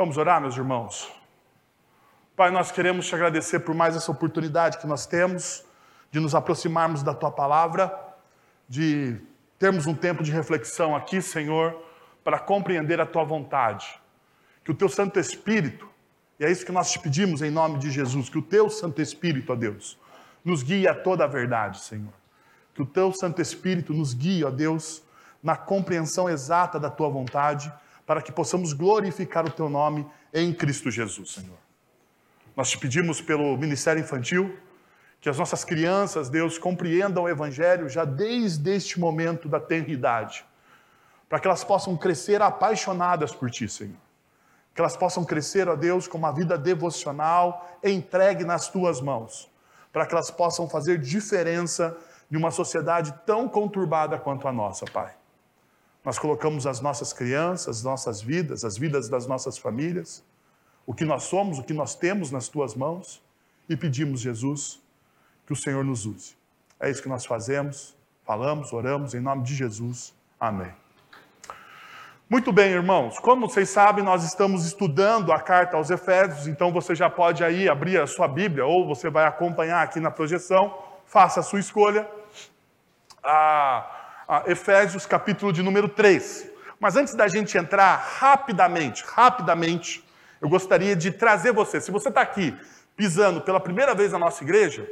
Vamos orar, meus irmãos? Pai, nós queremos te agradecer por mais essa oportunidade que nós temos de nos aproximarmos da tua palavra, de termos um tempo de reflexão aqui, Senhor, para compreender a tua vontade. Que o teu Santo Espírito, e é isso que nós te pedimos em nome de Jesus, que o teu Santo Espírito, ó Deus, nos guie a toda a verdade, Senhor. Que o teu Santo Espírito nos guie, ó Deus, na compreensão exata da tua vontade, para que possamos glorificar o teu nome em Cristo Jesus, Senhor. Nós te pedimos pelo ministério infantil, que as nossas crianças, Deus, compreendam o Evangelho já desde este momento da tenridade, para que elas possam crescer apaixonadas por Ti, Senhor. Que elas possam crescer, ó Deus, com uma vida devocional entregue nas Tuas mãos, para que elas possam fazer diferença em uma sociedade tão conturbada quanto a nossa, Pai. Nós colocamos as nossas crianças, as nossas vidas, as vidas das nossas famílias, o que nós somos, o que nós temos nas tuas mãos e pedimos, Jesus, que o Senhor nos use. É isso que nós fazemos, falamos, oramos em nome de Jesus. Amém. Muito bem, irmãos. Como vocês sabem, nós estamos estudando a carta aos Efésios, então você já pode aí abrir a sua Bíblia ou você vai acompanhar aqui na projeção. Faça a sua escolha. A, a Efésios, capítulo de número 3. Mas antes da gente entrar rapidamente, rapidamente, eu gostaria de trazer você. Se você está aqui pisando pela primeira vez na nossa igreja,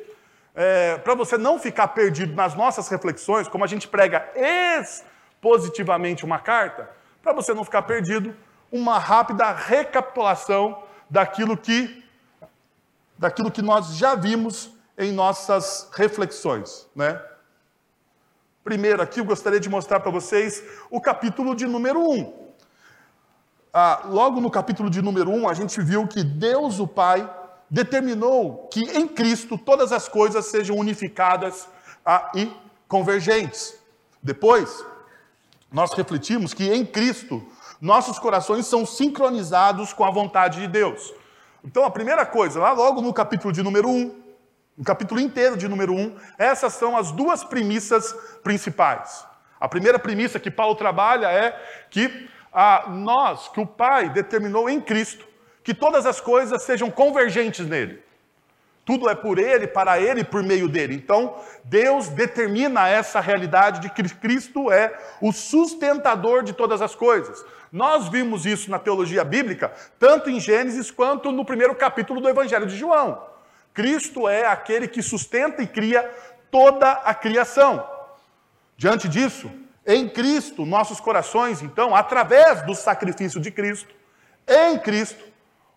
é, para você não ficar perdido nas nossas reflexões, como a gente prega expositivamente uma carta, para você não ficar perdido, uma rápida recapitulação daquilo que, daquilo que nós já vimos em nossas reflexões. Né? Primeiro, aqui eu gostaria de mostrar para vocês o capítulo de número 1 ah, logo no capítulo de número 1, a gente viu que Deus, o Pai, determinou que em Cristo todas as coisas sejam unificadas ah, e convergentes. Depois, nós refletimos que em Cristo nossos corações são sincronizados com a vontade de Deus. Então, a primeira coisa, lá logo no capítulo de número 1, no capítulo inteiro de número 1, essas são as duas premissas principais. A primeira premissa que Paulo trabalha é que a nós, que o Pai determinou em Cristo, que todas as coisas sejam convergentes nele. Tudo é por ele, para ele e por meio dele. Então, Deus determina essa realidade de que Cristo é o sustentador de todas as coisas. Nós vimos isso na teologia bíblica, tanto em Gênesis quanto no primeiro capítulo do Evangelho de João. Cristo é aquele que sustenta e cria toda a criação. Diante disso, em Cristo, nossos corações, então, através do sacrifício de Cristo, em Cristo,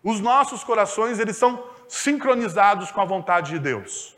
os nossos corações, eles são sincronizados com a vontade de Deus.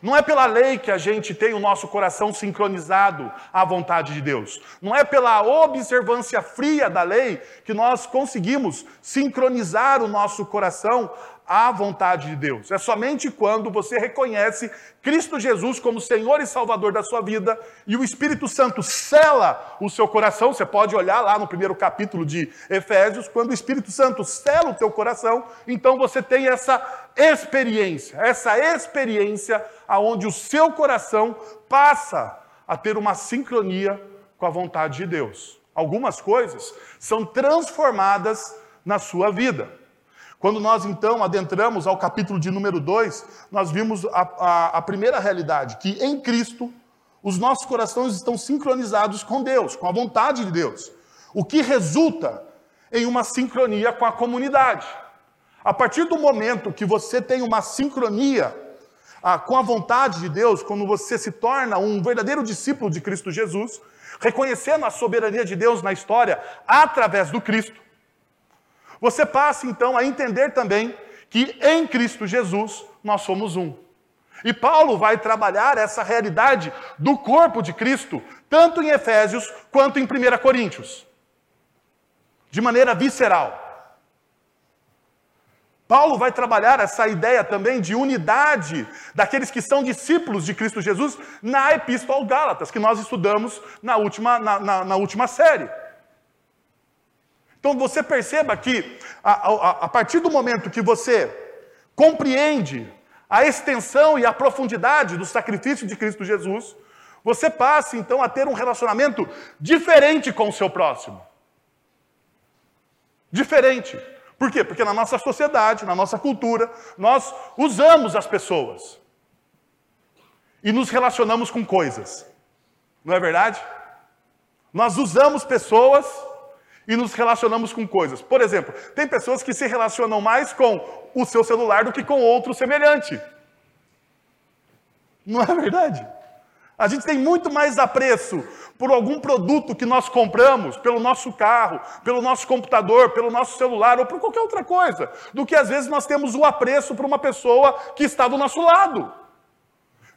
Não é pela lei que a gente tem o nosso coração sincronizado à vontade de Deus. Não é pela observância fria da lei que nós conseguimos sincronizar o nosso coração à vontade de Deus. É somente quando você reconhece Cristo Jesus como Senhor e Salvador da sua vida e o Espírito Santo cela o seu coração. Você pode olhar lá no primeiro capítulo de Efésios, quando o Espírito Santo cela o teu coração, então você tem essa experiência, essa experiência aonde o seu coração passa a ter uma sincronia com a vontade de Deus. Algumas coisas são transformadas na sua vida. Quando nós então adentramos ao capítulo de número 2, nós vimos a, a, a, primeira realidade, que em Cristo os nossos corações estão sincronizados com Deus, com a vontade de Deus, o que resulta em uma sincronia com a comunidade. A partir do momento que você tem uma sincronia ah, com a vontade de Deus, quando você se torna um verdadeiro discípulo de Cristo Jesus, reconhecendo a soberania de Deus na história através do Cristo, você passa então a entender também que em Cristo Jesus nós somos um. E Paulo vai trabalhar essa realidade do corpo de Cristo, tanto em Efésios quanto em 1 Coríntios, de maneira visceral. Paulo vai trabalhar essa ideia também de unidade daqueles que são discípulos de Cristo Jesus na Epístola aos Gálatas, que nós estudamos na última, na, na, na última série. Então você perceba que a, a, a partir do momento que você compreende a extensão e a profundidade do sacrifício de Cristo Jesus, você passa então a ter um relacionamento diferente com o seu próximo. diferente. Por quê? Porque na nossa sociedade, na nossa cultura, nós usamos as pessoas e nos relacionamos com coisas. Não é verdade? Nós usamos pessoas e nos relacionamos com coisas. Por exemplo, tem pessoas que se relacionam mais com o seu celular do que com outro semelhante. Não é verdade? A gente tem muito mais apreço por algum produto que nós compramos, pelo nosso carro, pelo nosso computador, pelo nosso celular ou por qualquer outra coisa, do que às vezes nós temos o apreço por uma pessoa que está do nosso lado.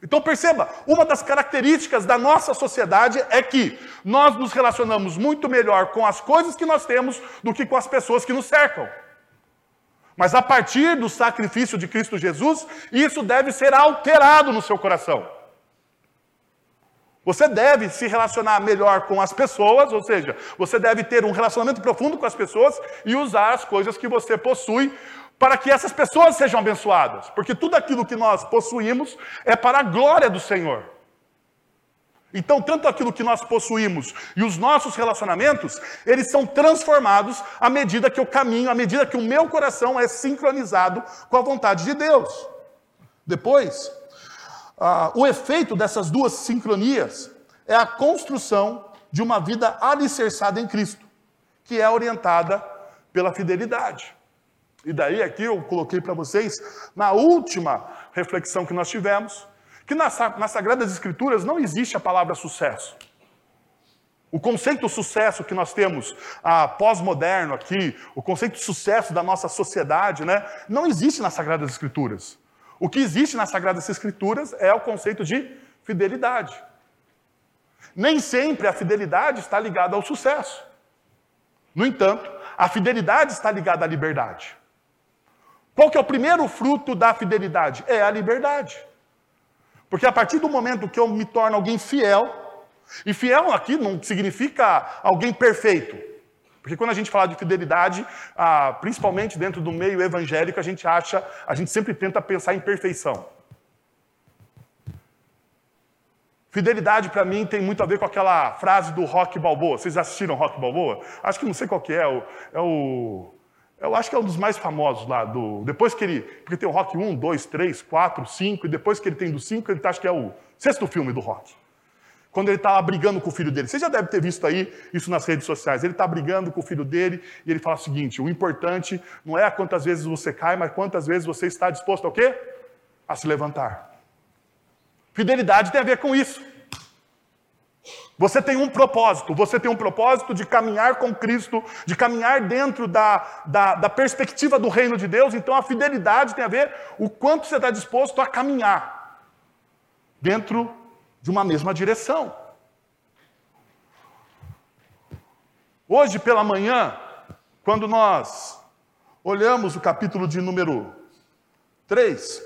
Então perceba, uma das características da nossa sociedade é que nós nos relacionamos muito melhor com as coisas que nós temos do que com as pessoas que nos cercam. Mas a partir do sacrifício de Cristo Jesus, isso deve ser alterado no seu coração. Você deve se relacionar melhor com as pessoas, ou seja, você deve ter um relacionamento profundo com as pessoas e usar as coisas que você possui para que essas pessoas sejam abençoadas, porque tudo aquilo que nós possuímos é para a glória do Senhor. Então, tanto aquilo que nós possuímos e os nossos relacionamentos, eles são transformados à medida que eu caminho, à medida que o meu coração é sincronizado com a vontade de Deus. Depois, ah, o efeito dessas duas sincronias é a construção de uma vida alicerçada em Cristo, que é orientada pela fidelidade. E daí aqui eu coloquei para vocês, na última reflexão que nós tivemos, que nas, nas Sagradas Escrituras não existe a palavra sucesso. O conceito sucesso que nós temos ah, pós-moderno aqui, o conceito de sucesso da nossa sociedade, né, não existe nas Sagradas Escrituras. O que existe nas Sagradas Escrituras é o conceito de fidelidade. Nem sempre a fidelidade está ligada ao sucesso. No entanto, a fidelidade está ligada à liberdade. Qual que é o primeiro fruto da fidelidade? É a liberdade. Porque a partir do momento que eu me torno alguém fiel, e fiel aqui não significa alguém perfeito. Porque quando a gente fala de fidelidade, ah, principalmente dentro do meio evangélico, a gente acha, a gente sempre tenta pensar em perfeição. Fidelidade para mim tem muito a ver com aquela frase do Rock Balboa. Vocês assistiram Rock Balboa? Acho que não sei qual que é, o, é o eu acho que é um dos mais famosos lá do. Depois que ele. Porque tem o Rock 1, 2, 3, 4, 5, e depois que ele tem do 5, ele tá, acho que é o sexto filme do Rock. Quando ele está lá brigando com o filho dele. Você já deve ter visto aí isso nas redes sociais. Ele está brigando com o filho dele e ele fala o seguinte: o importante não é quantas vezes você cai, mas quantas vezes você está disposto a quê? A se levantar. Fidelidade tem a ver com isso. Você tem um propósito, você tem um propósito de caminhar com Cristo, de caminhar dentro da, da, da perspectiva do reino de Deus, então a fidelidade tem a ver o quanto você está disposto a caminhar dentro de uma mesma direção. Hoje pela manhã, quando nós olhamos o capítulo de número 3,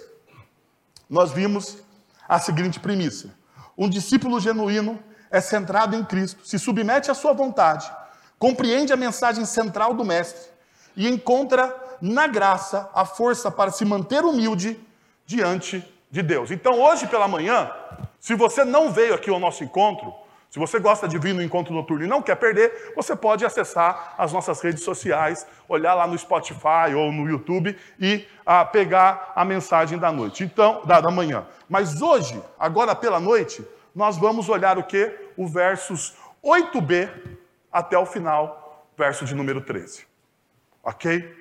nós vimos a seguinte premissa: um discípulo genuíno é centrado em Cristo, se submete à sua vontade, compreende a mensagem central do Mestre e encontra na graça a força para se manter humilde diante de Deus. Então, hoje pela manhã, se você não veio aqui ao nosso encontro, se você gosta de vir no encontro noturno e não quer perder, você pode acessar as nossas redes sociais, olhar lá no Spotify ou no YouTube e ah, pegar a mensagem da noite, então, da, da manhã. Mas hoje, agora pela noite, nós vamos olhar o que? O versos 8b até o final, verso de número 13. Ok?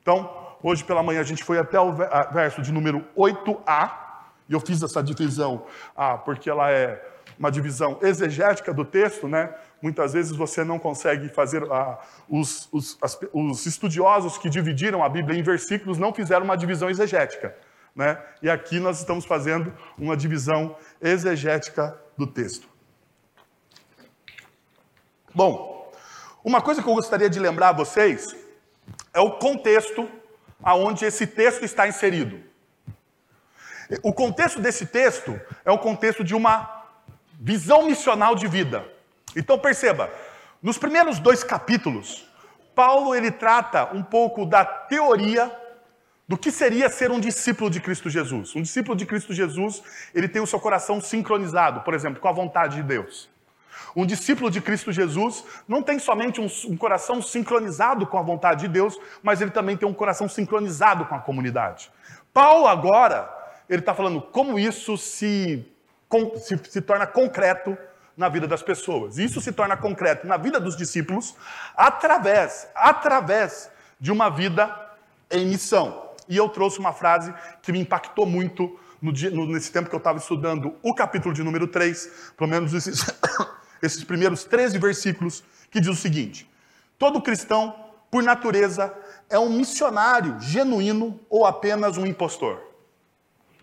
Então, hoje pela manhã a gente foi até o verso de número 8a, e eu fiz essa divisão ah, porque ela é uma divisão exegética do texto, né? Muitas vezes você não consegue fazer. Ah, os, os, as, os estudiosos que dividiram a Bíblia em versículos não fizeram uma divisão exegética. Né? E aqui nós estamos fazendo uma divisão exegética do texto. Bom, uma coisa que eu gostaria de lembrar a vocês é o contexto aonde esse texto está inserido. O contexto desse texto é o contexto de uma visão missional de vida. Então perceba, nos primeiros dois capítulos, Paulo ele trata um pouco da teoria do que seria ser um discípulo de Cristo Jesus. Um discípulo de Cristo Jesus, ele tem o seu coração sincronizado, por exemplo, com a vontade de Deus. Um discípulo de Cristo Jesus não tem somente um, um, coração sincronizado com a vontade de Deus, mas ele também tem um coração sincronizado com a comunidade. Paulo agora, ele está falando como isso se, com, se, se torna concreto na vida das pessoas. Isso se torna concreto na vida dos discípulos através, através de uma vida em missão. E eu trouxe uma frase que me impactou muito no dia, no, nesse tempo que eu estava estudando o capítulo de número 3, pelo menos esses, esses primeiros 13 versículos, que diz o seguinte: Todo cristão, por natureza, é um missionário genuíno ou apenas um impostor?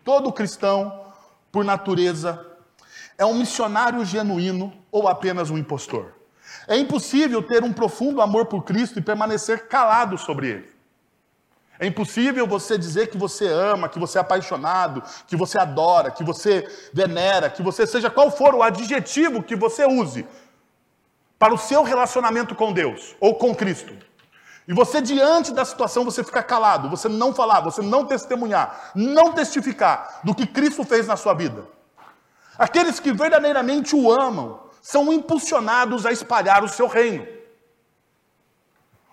Todo cristão, por natureza, é um missionário genuíno ou apenas um impostor? É impossível ter um profundo amor por Cristo e permanecer calado sobre ele. É impossível você dizer que você ama, que você é apaixonado, que você adora, que você venera, que você seja qual for o adjetivo que você use para o seu relacionamento com Deus ou com Cristo. E você, diante da situação, você fica calado, você não falar, você não testemunhar, não testificar do que Cristo fez na sua vida. Aqueles que verdadeiramente o amam são impulsionados a espalhar o seu reino.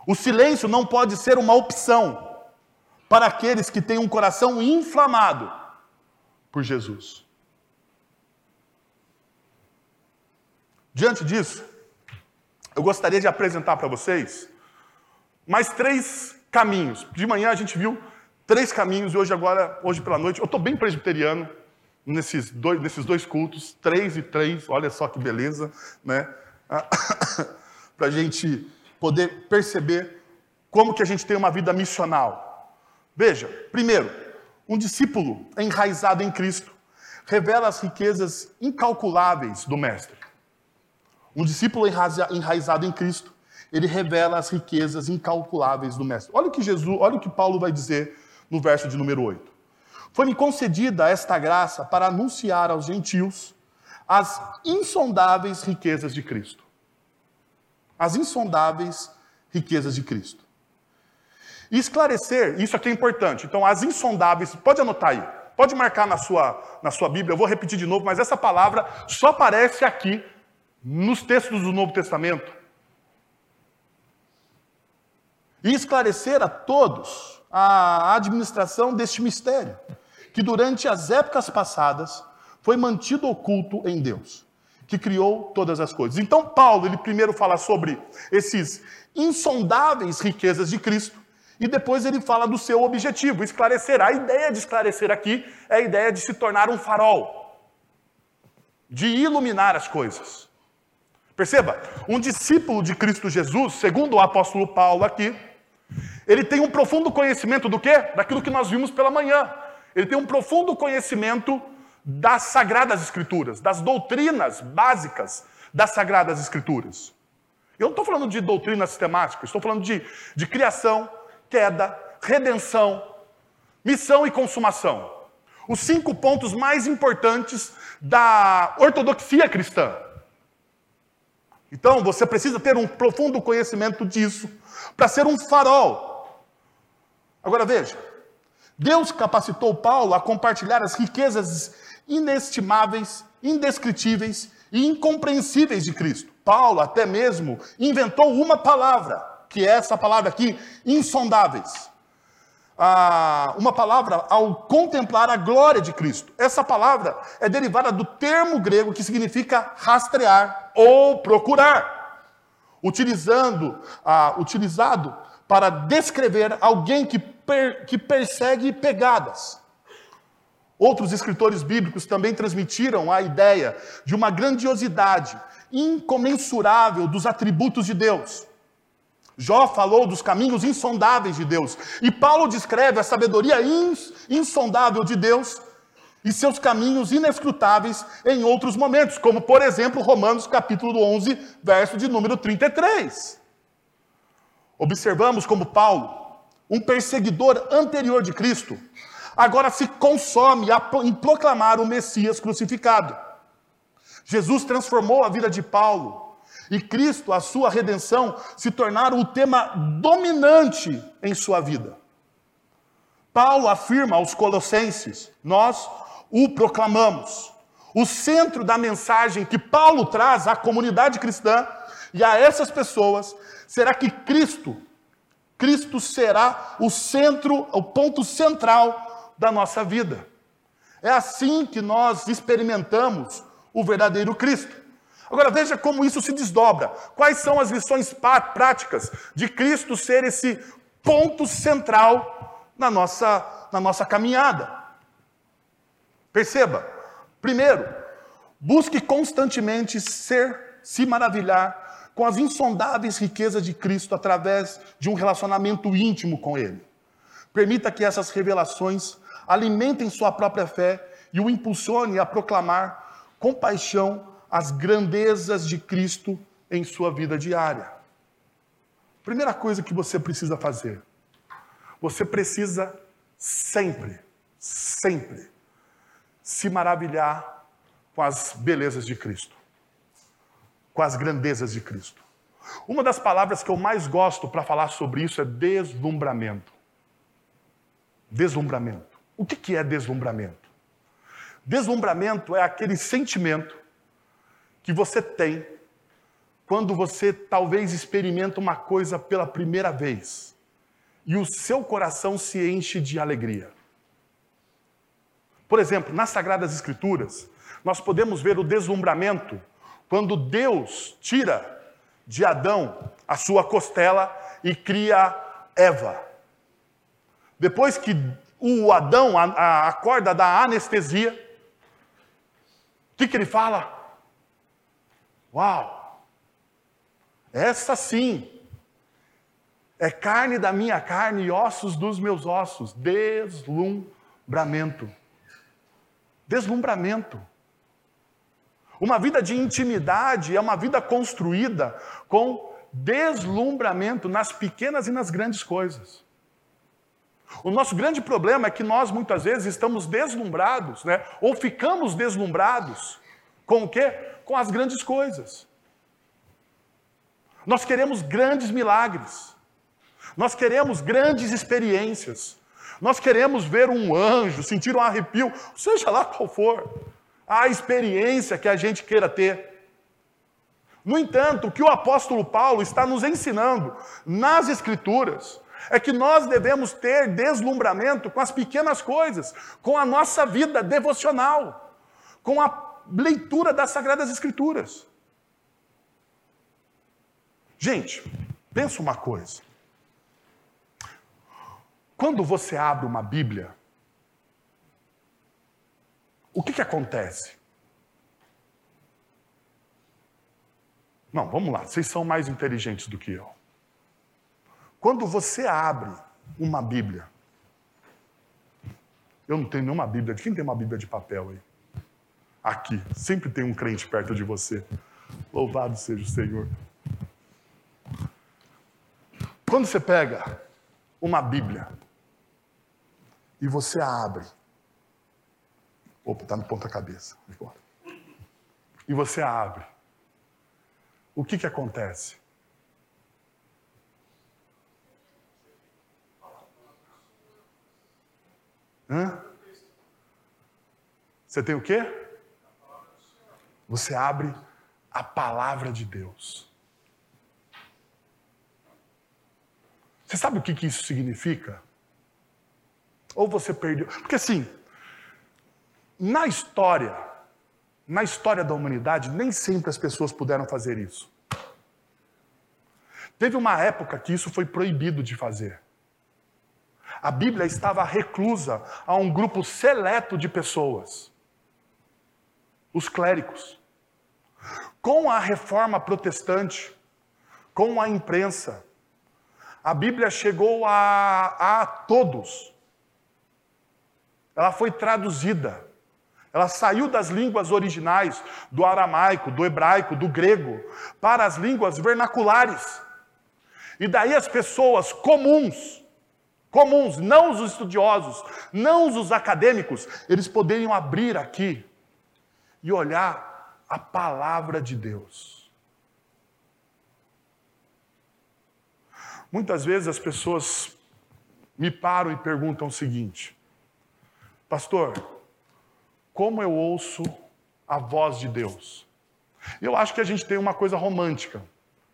O silêncio não pode ser uma opção para aqueles que têm um coração inflamado por Jesus. Diante disso, eu gostaria de apresentar para vocês mais três caminhos. De manhã a gente viu três caminhos e hoje agora, hoje pela noite, eu estou bem presbiteriano nesses dois, nesses dois cultos, três e três, olha só que beleza, né? para a gente poder perceber como que a gente tem uma vida missional. Veja, primeiro, um discípulo enraizado em Cristo revela as riquezas incalculáveis do Mestre. Um discípulo enraizado em Cristo ele revela as riquezas incalculáveis do Mestre. Olha o que Jesus, olha o que Paulo vai dizer no verso de número 8. Foi-me concedida esta graça para anunciar aos gentios as insondáveis riquezas de Cristo. As insondáveis riquezas de Cristo. E esclarecer, isso aqui é importante. Então, as insondáveis, pode anotar aí, pode marcar na sua, na sua Bíblia, eu vou repetir de novo, mas essa palavra só aparece aqui nos textos do Novo Testamento e esclarecer a todos a administração deste mistério, que durante as épocas passadas foi mantido oculto em Deus, que criou todas as coisas. Então, Paulo, ele primeiro fala sobre esses insondáveis riquezas de Cristo, e depois ele fala do seu objetivo, esclarecer. A ideia de esclarecer aqui é a ideia de se tornar um farol, de iluminar as coisas. Perceba, um discípulo de Cristo Jesus, segundo o apóstolo Paulo aqui, ele tem um profundo conhecimento do quê? Daquilo que nós vimos pela manhã. Ele tem um profundo conhecimento das Sagradas Escrituras, das doutrinas básicas das Sagradas Escrituras. Eu não estou falando de doutrina sistemática, estou falando de, de criação, queda, redenção, missão e consumação. Os cinco pontos mais importantes da ortodoxia cristã. Então, você precisa ter um profundo conhecimento disso para ser um farol. Agora veja, Deus capacitou Paulo a compartilhar as riquezas inestimáveis, indescritíveis e incompreensíveis de Cristo. Paulo até mesmo inventou uma palavra, que é essa palavra aqui, insondáveis. Ah, uma palavra ao contemplar a glória de Cristo. Essa palavra é derivada do termo grego que significa rastrear ou procurar, utilizando, ah, utilizado para descrever alguém que, per, que persegue pegadas. Outros escritores bíblicos também transmitiram a ideia de uma grandiosidade incomensurável dos atributos de Deus. Jó falou dos caminhos insondáveis de Deus. E Paulo descreve a sabedoria ins, insondável de Deus e seus caminhos inescrutáveis em outros momentos, como por exemplo Romanos capítulo 11, verso de número 33. Observamos como Paulo, um perseguidor anterior de Cristo, agora se consome em proclamar o Messias crucificado. Jesus transformou a vida de Paulo e Cristo, a sua redenção, se tornaram o tema dominante em sua vida. Paulo afirma aos Colossenses: Nós o proclamamos, o centro da mensagem que Paulo traz à comunidade cristã e a essas pessoas será que Cristo, Cristo será o centro, o ponto central da nossa vida. É assim que nós experimentamos o verdadeiro Cristo. Agora veja como isso se desdobra. Quais são as lições práticas de Cristo ser esse ponto central na nossa, na nossa caminhada? Perceba, primeiro, busque constantemente ser, se maravilhar com as insondáveis riquezas de Cristo através de um relacionamento íntimo com Ele. Permita que essas revelações alimentem sua própria fé e o impulsione a proclamar com paixão as grandezas de Cristo em sua vida diária. Primeira coisa que você precisa fazer, você precisa sempre, sempre se maravilhar com as belezas de Cristo, com as grandezas de Cristo. Uma das palavras que eu mais gosto para falar sobre isso é deslumbramento. Deslumbramento. O que é deslumbramento? Deslumbramento é aquele sentimento que você tem quando você talvez experimenta uma coisa pela primeira vez e o seu coração se enche de alegria. Por exemplo, nas Sagradas Escrituras, nós podemos ver o deslumbramento quando Deus tira de Adão a sua costela e cria Eva. Depois que o Adão acorda da anestesia, o que, que ele fala? Uau! Essa sim é carne da minha carne e ossos dos meus ossos. Deslumbramento. Deslumbramento. Uma vida de intimidade é uma vida construída com deslumbramento nas pequenas e nas grandes coisas. O nosso grande problema é que nós muitas vezes estamos deslumbrados, né? Ou ficamos deslumbrados com o quê? Com as grandes coisas. Nós queremos grandes milagres. Nós queremos grandes experiências. Nós queremos ver um anjo, sentir um arrepio, seja lá qual for a experiência que a gente queira ter. No entanto, o que o apóstolo Paulo está nos ensinando nas Escrituras é que nós devemos ter deslumbramento com as pequenas coisas, com a nossa vida devocional, com a leitura das Sagradas Escrituras. Gente, pensa uma coisa. Quando você abre uma Bíblia, o que, que acontece? Não, vamos lá, vocês são mais inteligentes do que eu. Quando você abre uma Bíblia, eu não tenho nenhuma Bíblia. Quem tem uma Bíblia de papel aí? Aqui. Sempre tem um crente perto de você. Louvado seja o Senhor. Quando você pega uma Bíblia e você a abre, opa, está no ponta-cabeça, e você a abre, o que, que acontece? Hã? Você tem o quê? Você abre a palavra de Deus. Você sabe o que, que isso significa? Ou você perdeu. Porque assim, na história, na história da humanidade, nem sempre as pessoas puderam fazer isso. Teve uma época que isso foi proibido de fazer. A Bíblia estava reclusa a um grupo seleto de pessoas, os clérigos. Com a reforma protestante, com a imprensa, a Bíblia chegou a, a todos. Ela foi traduzida. Ela saiu das línguas originais, do aramaico, do hebraico, do grego, para as línguas vernaculares. E daí as pessoas comuns, comuns, não os estudiosos, não os acadêmicos, eles poderiam abrir aqui e olhar a palavra de Deus. Muitas vezes as pessoas me param e perguntam o seguinte: Pastor, como eu ouço a voz de Deus. Eu acho que a gente tem uma coisa romântica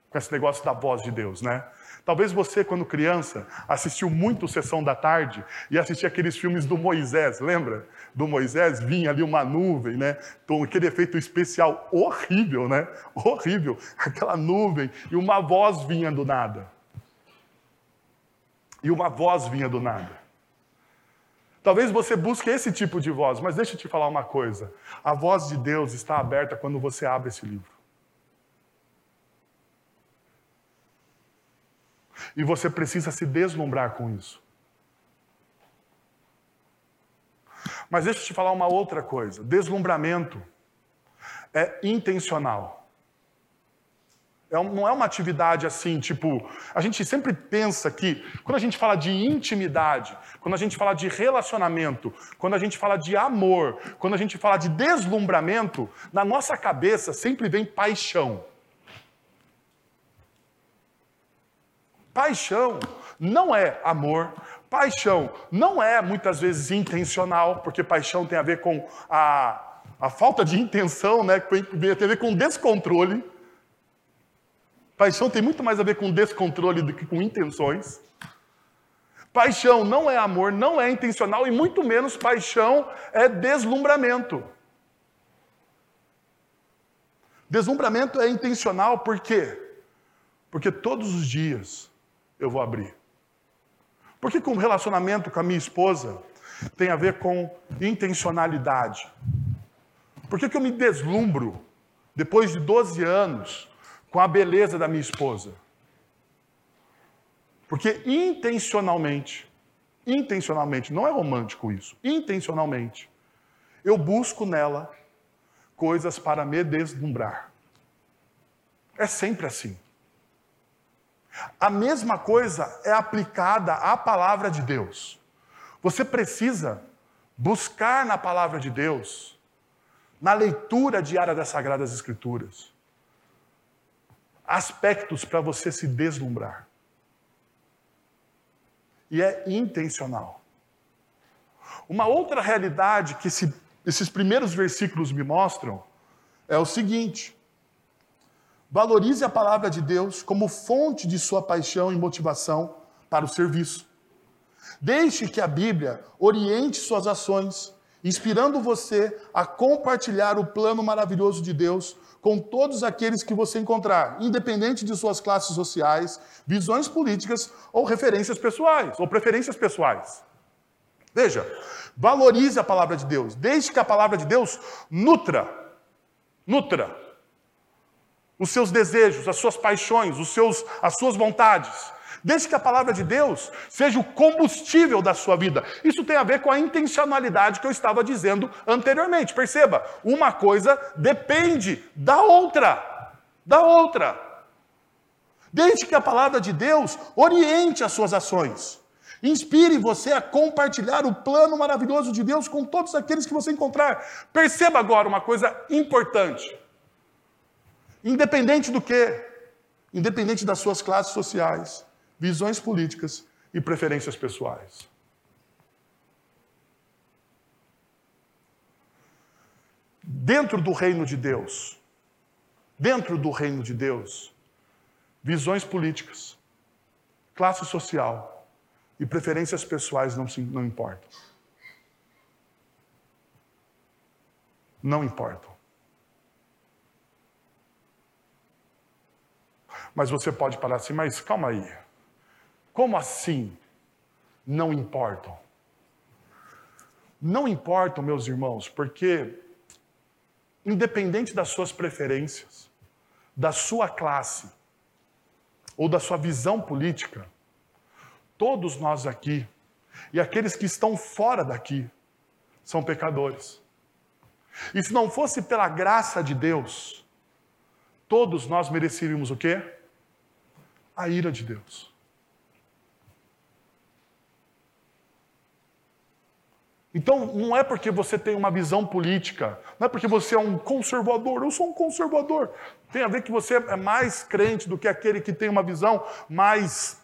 com esse negócio da voz de Deus, né? Talvez você, quando criança, assistiu muito Sessão da Tarde e assistia aqueles filmes do Moisés, lembra? Do Moisés vinha ali uma nuvem, né? Com aquele efeito especial horrível, né? Horrível. Aquela nuvem e uma voz vinha do nada. E uma voz vinha do nada. Talvez você busque esse tipo de voz, mas deixa eu te falar uma coisa. A voz de Deus está aberta quando você abre esse livro. E você precisa se deslumbrar com isso. Mas deixa eu te falar uma outra coisa: deslumbramento é intencional. É não é uma atividade assim, tipo. A gente sempre pensa que, quando a gente fala de intimidade, quando a gente fala de relacionamento, quando a gente fala de amor, quando a gente fala de deslumbramento, na nossa cabeça sempre vem paixão. Paixão não é amor. Paixão não é muitas vezes intencional, porque paixão tem a ver com a, a falta de intenção, né? tem a ver com descontrole. Paixão tem muito mais a ver com descontrole do que com intenções. Paixão não é amor, não é intencional e muito menos paixão é deslumbramento. Deslumbramento é intencional por quê? Porque todos os dias eu vou abrir. Por que, que um relacionamento com a minha esposa tem a ver com intencionalidade? Por que, que eu me deslumbro depois de 12 anos com a beleza da minha esposa. Porque intencionalmente, intencionalmente, não é romântico isso, intencionalmente, eu busco nela coisas para me deslumbrar. É sempre assim. A mesma coisa é aplicada à palavra de Deus. Você precisa buscar na palavra de Deus, na leitura diária das Sagradas Escrituras, aspectos para você se deslumbrar. E é intencional. Uma outra realidade que esse, esses primeiros versículos me mostram é o seguinte: valorize a palavra de Deus como fonte de sua paixão e motivação para o serviço. Deixe que a Bíblia oriente suas ações, inspirando você a compartilhar o plano maravilhoso de Deus com todos aqueles que você encontrar, independente de suas classes sociais, visões políticas ou referências pessoais, ou preferências pessoais. Veja, valorize a palavra de Deus, deixe que a palavra de Deus nutra, nutra os seus desejos, as suas paixões, os seus, as suas vontades. Deixe que a palavra de Deus seja o combustível da sua vida. Isso tem a ver com a intencionalidade que eu estava dizendo anteriormente. Perceba, uma coisa depende da outra. Da outra. Deixe que a palavra de Deus oriente as suas ações. Inspire você a compartilhar o plano maravilhoso de Deus com todos aqueles que você encontrar. Perceba agora uma coisa importante. Independente do que, independente das suas classes sociais, visões políticas e preferências pessoais. Dentro do reino de Deus, dentro do reino de Deus, visões políticas, classe social e preferências pessoais não, se, não importam. Não importam. Mas você pode parar assim, mas calma aí. Como assim não importam? Não importam, meus irmãos, porque, independente das suas preferências, da sua classe ou da sua visão política, todos nós aqui e aqueles que estão fora daqui são pecadores. E se não fosse pela graça de Deus, todos nós mereceríamos o quê? A ira de Deus. Então, não é porque você tem uma visão política, não é porque você é um conservador, eu sou um conservador. Tem a ver que você é mais crente do que aquele que tem uma visão mais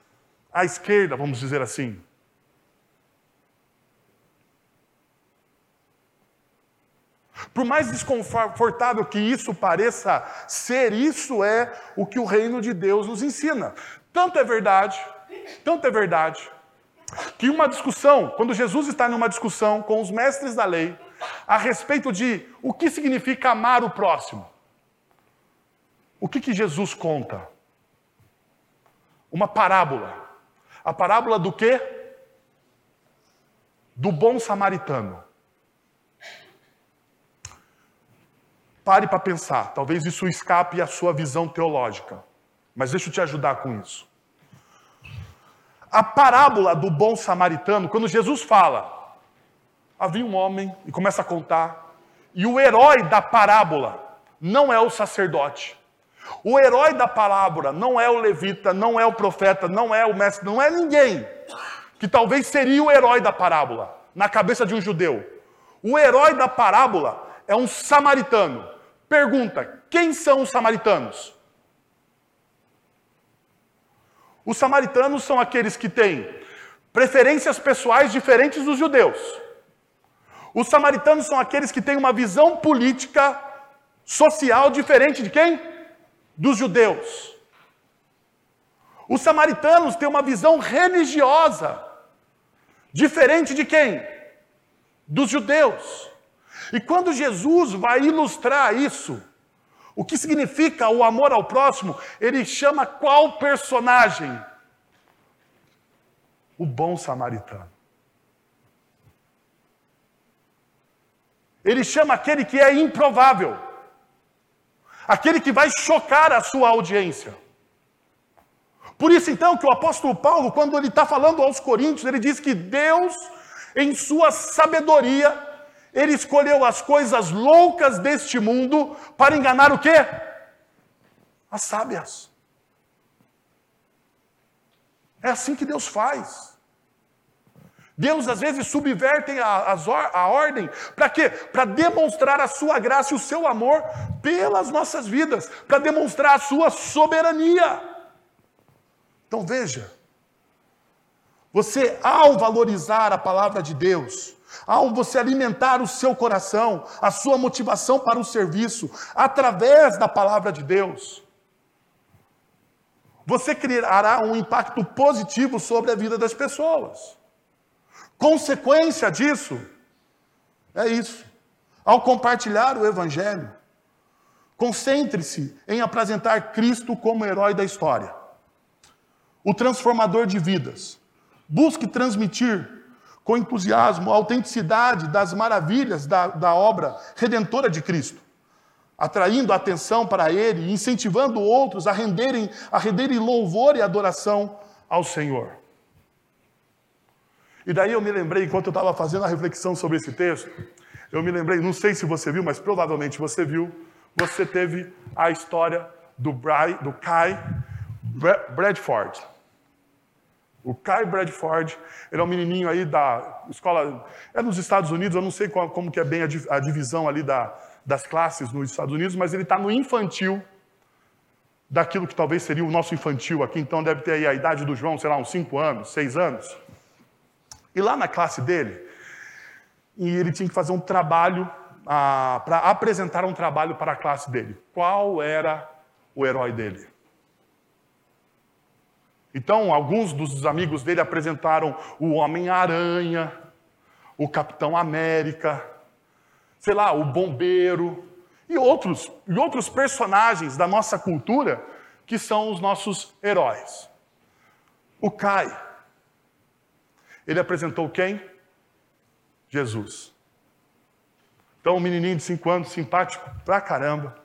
à esquerda, vamos dizer assim. Por mais desconfortável que isso pareça ser, isso é o que o reino de Deus nos ensina. Tanto é verdade, tanto é verdade, que uma discussão, quando Jesus está numa discussão com os mestres da lei, a respeito de o que significa amar o próximo, o que, que Jesus conta? Uma parábola. A parábola do quê? Do bom samaritano. Pare para pensar, talvez isso escape à sua visão teológica, mas deixa eu te ajudar com isso. A parábola do bom samaritano, quando Jesus fala, havia um homem, e começa a contar, e o herói da parábola não é o sacerdote. O herói da parábola não é o levita, não é o profeta, não é o mestre, não é ninguém que talvez seria o herói da parábola na cabeça de um judeu. O herói da parábola é um samaritano. Pergunta: quem são os samaritanos? Os samaritanos são aqueles que têm preferências pessoais diferentes dos judeus. Os samaritanos são aqueles que têm uma visão política, social diferente de quem? Dos judeus. Os samaritanos têm uma visão religiosa diferente de quem? Dos judeus. E quando Jesus vai ilustrar isso, o que significa o amor ao próximo, ele chama qual personagem? O bom samaritano. Ele chama aquele que é improvável, aquele que vai chocar a sua audiência. Por isso, então, que o apóstolo Paulo, quando ele está falando aos Coríntios, ele diz que Deus, em sua sabedoria, ele escolheu as coisas loucas deste mundo para enganar o quê? As sábias. É assim que Deus faz. Deus às vezes subverte a, a ordem, para quê? Para demonstrar a sua graça e o seu amor pelas nossas vidas, para demonstrar a sua soberania. Então veja, você ao valorizar a palavra de Deus, ao você alimentar o seu coração, a sua motivação para o serviço, através da palavra de Deus, você criará um impacto positivo sobre a vida das pessoas. Consequência disso é isso. Ao compartilhar o Evangelho, concentre-se em apresentar Cristo como herói da história, o transformador de vidas. Busque transmitir com entusiasmo a autenticidade das maravilhas da, da obra redentora de Cristo, atraindo a atenção para Ele, incentivando outros a renderem, a renderem louvor e adoração ao Senhor. E daí eu me lembrei, enquanto eu estava fazendo a reflexão sobre esse texto, eu me lembrei, não sei se você viu, mas provavelmente você viu, você teve a história do, Bry, do Kai Bradford. O Kai Bradford, ele é um menininho aí da escola, é nos Estados Unidos, eu não sei qual, como que é bem a, a divisão ali da, das classes nos Estados Unidos, mas ele está no infantil, daquilo que talvez seria o nosso infantil aqui, então deve ter aí a idade do João, sei lá, uns 5 anos, 6 anos. E lá na classe dele, ele tinha que fazer um trabalho, ah, para apresentar um trabalho para a classe dele. Qual era o herói dele? Então, alguns dos amigos dele apresentaram o Homem-Aranha, o Capitão América, sei lá, o Bombeiro e outros, e outros personagens da nossa cultura que são os nossos heróis. O Kai, ele apresentou quem? Jesus. Então, um menininho de cinco anos, simpático pra caramba,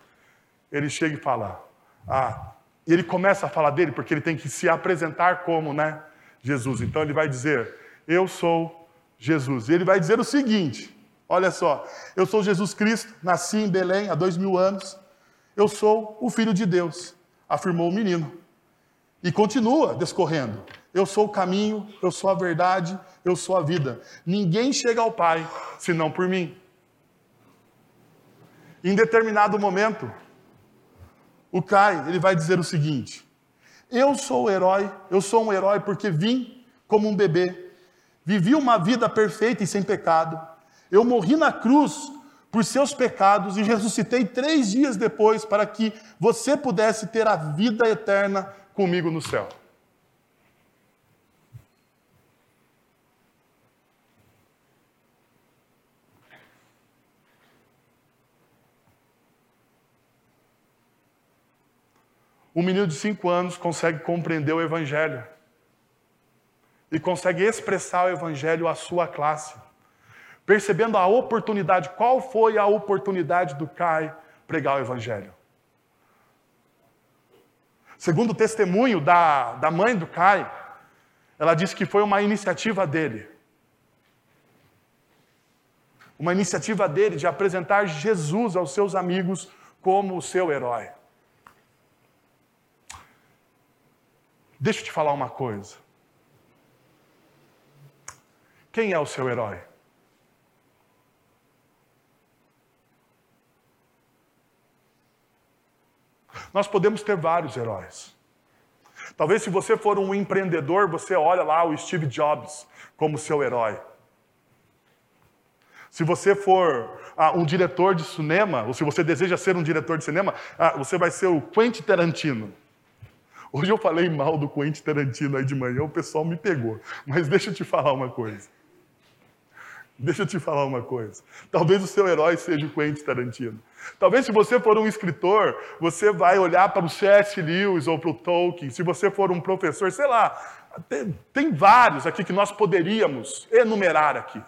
ele chega e fala: Ah, e ele começa a falar dele porque ele tem que se apresentar como, né? Jesus. Então ele vai dizer: Eu sou Jesus. E ele vai dizer o seguinte: Olha só, eu sou Jesus Cristo, nasci em Belém há dois mil anos. Eu sou o Filho de Deus, afirmou o menino. E continua descorrendo: Eu sou o caminho, eu sou a verdade, eu sou a vida. Ninguém chega ao Pai senão por mim. Em determinado momento, o Cai, ele vai dizer o seguinte: Eu sou o herói, eu sou um herói porque vim como um bebê, vivi uma vida perfeita e sem pecado. Eu morri na cruz por seus pecados e ressuscitei três dias depois para que você pudesse ter a vida eterna comigo no céu. Um menino de cinco anos consegue compreender o Evangelho e consegue expressar o Evangelho à sua classe, percebendo a oportunidade. Qual foi a oportunidade do Cai pregar o Evangelho? Segundo o testemunho da, da mãe do Cai, ela disse que foi uma iniciativa dele. Uma iniciativa dele de apresentar Jesus aos seus amigos como o seu herói. Deixa eu te falar uma coisa. Quem é o seu herói? Nós podemos ter vários heróis. Talvez se você for um empreendedor, você olha lá o Steve Jobs como seu herói. Se você for ah, um diretor de cinema, ou se você deseja ser um diretor de cinema, ah, você vai ser o Quentin Tarantino. Hoje eu falei mal do Quentin Tarantino aí de manhã, o pessoal me pegou. Mas deixa eu te falar uma coisa. Deixa eu te falar uma coisa. Talvez o seu herói seja o Quentin Tarantino. Talvez se você for um escritor, você vai olhar para o C.S. Lewis ou para o Tolkien. Se você for um professor, sei lá, tem, tem vários aqui que nós poderíamos enumerar aqui.